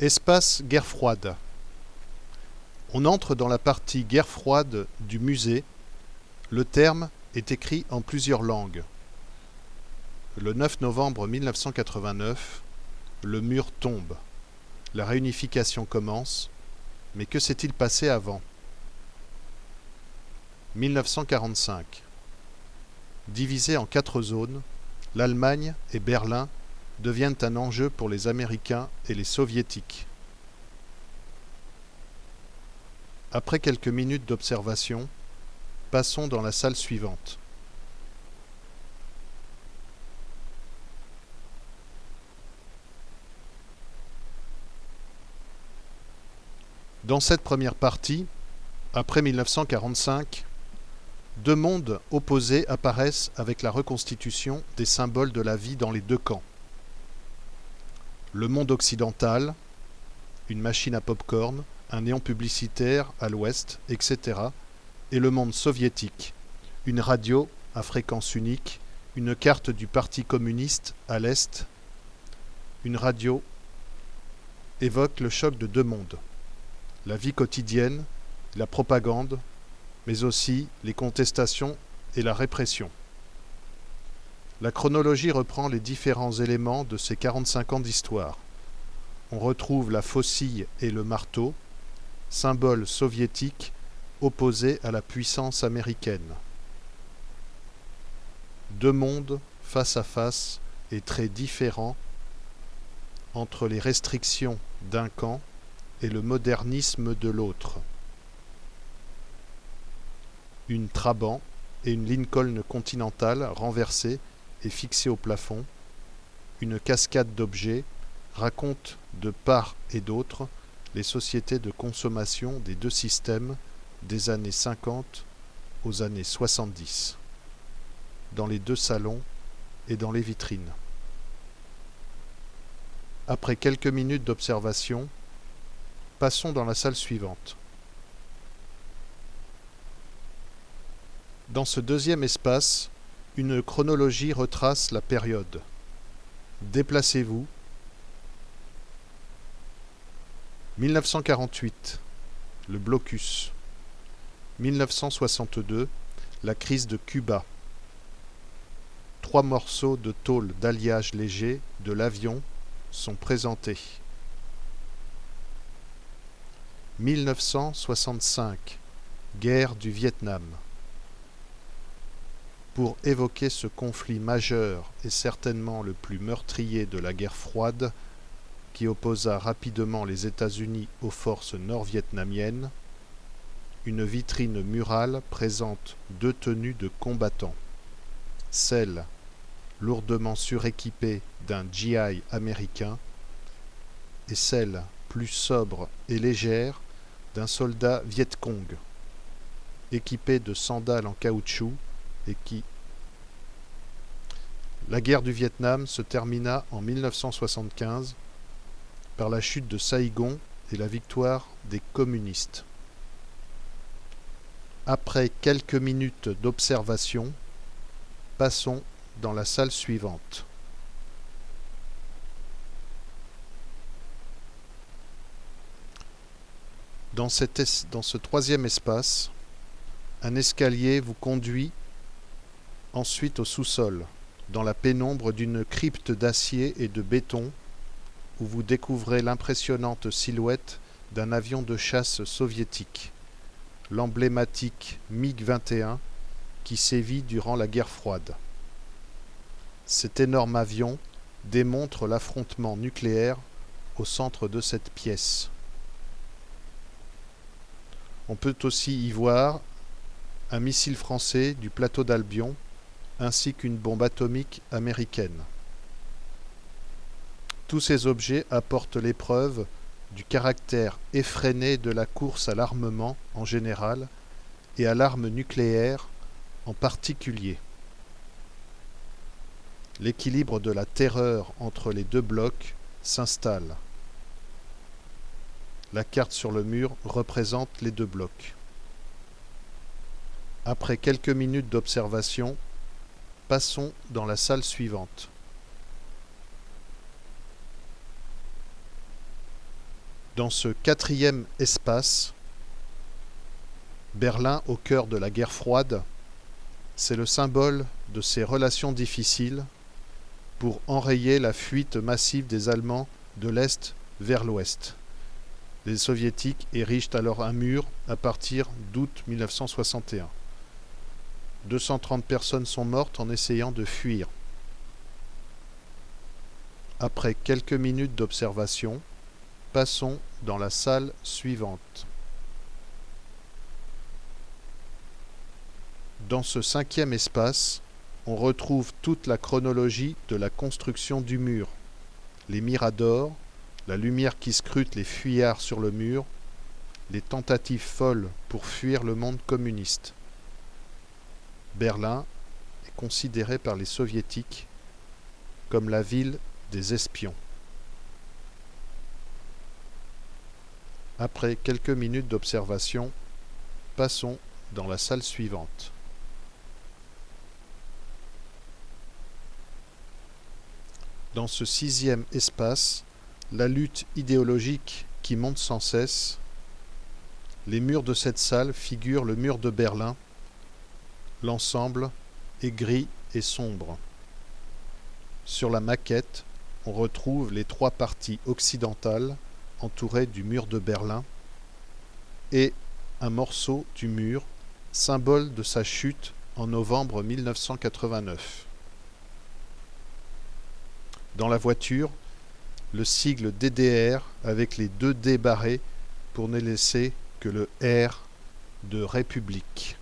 Espace guerre froide. On entre dans la partie guerre froide du musée. Le terme est écrit en plusieurs langues. Le 9 novembre 1989, le mur tombe. La réunification commence. Mais que s'est-il passé avant? 1945. Divisé en quatre zones, l'Allemagne et Berlin deviennent un enjeu pour les Américains et les Soviétiques. Après quelques minutes d'observation, passons dans la salle suivante. Dans cette première partie, après 1945, deux mondes opposés apparaissent avec la reconstitution des symboles de la vie dans les deux camps. Le monde occidental, une machine à pop-corn, un néon publicitaire à l'ouest, etc. Et le monde soviétique, une radio à fréquence unique, une carte du Parti communiste à l'est, une radio évoque le choc de deux mondes. La vie quotidienne, la propagande, mais aussi les contestations et la répression. La chronologie reprend les différents éléments de ces 45 ans d'histoire. On retrouve la faucille et le marteau, symbole soviétique opposé à la puissance américaine. Deux mondes face à face et très différents entre les restrictions d'un camp et le modernisme de l'autre une Trabant et une Lincoln Continental renversées et fixées au plafond, une cascade d'objets raconte de part et d'autre les sociétés de consommation des deux systèmes des années 50 aux années 70, dans les deux salons et dans les vitrines. Après quelques minutes d'observation, passons dans la salle suivante. Dans ce deuxième espace, une chronologie retrace la période. Déplacez-vous. 1948, le blocus. 1962, la crise de Cuba. Trois morceaux de tôle d'alliage léger de l'avion sont présentés. 1965, guerre du Vietnam pour évoquer ce conflit majeur et certainement le plus meurtrier de la guerre froide qui opposa rapidement les États-Unis aux forces nord-vietnamiennes, une vitrine murale présente deux tenues de combattants. Celle, lourdement suréquipée d'un GI américain, et celle, plus sobre et légère, d'un soldat Viet Cong, équipé de sandales en caoutchouc la guerre du Vietnam se termina en 1975 par la chute de Saïgon et la victoire des communistes. Après quelques minutes d'observation, passons dans la salle suivante. Dans, ce troisième espace, un escalier vous conduit ensuite au sous-sol, dans la pénombre d'une crypte d'acier et de béton, où vous découvrez l'impressionnante silhouette d'un avion de chasse soviétique, l'emblématique MiG-21 qui sévit durant la guerre froide. Cet énorme avion démontre l'affrontement nucléaire au centre de cette pièce. On peut aussi y voir un missile français du plateau d'Albion ainsi qu'une bombe atomique américaine. Tous ces objets apportent l'épreuve du caractère effréné de la course à l'armement en général et à l'arme nucléaire en particulier. L'équilibre de la terreur entre les deux blocs s'installe. La carte sur le mur représente les deux blocs. Après quelques minutes d'observation, Passons dans la salle suivante. Dans ce quatrième espace, Berlin au cœur de la guerre froide, c'est le symbole de ces relations difficiles pour enrayer la fuite massive des Allemands de l'Est vers l'Ouest. Les Soviétiques érigent alors un mur à partir d'août 1961. 230 personnes sont mortes en essayant de fuir. Après quelques minutes d'observation, passons dans la salle suivante. Dans ce cinquième espace, on retrouve toute la chronologie de la construction du mur, les miradors, la lumière qui scrute les fuyards sur le mur, les tentatives folles pour fuir le monde communiste. Berlin est considérée par les soviétiques comme la ville des espions. Après quelques minutes d'observation, passons dans la salle suivante. Dans ce sixième espace, la lutte idéologique qui monte sans cesse, les murs de cette salle figurent le mur de Berlin, l'ensemble est gris et sombre. Sur la maquette, on retrouve les trois parties occidentales entourées du mur de Berlin et un morceau du mur, symbole de sa chute en novembre 1989. Dans la voiture, le sigle DDR avec les deux D barrés pour ne laisser que le R de République.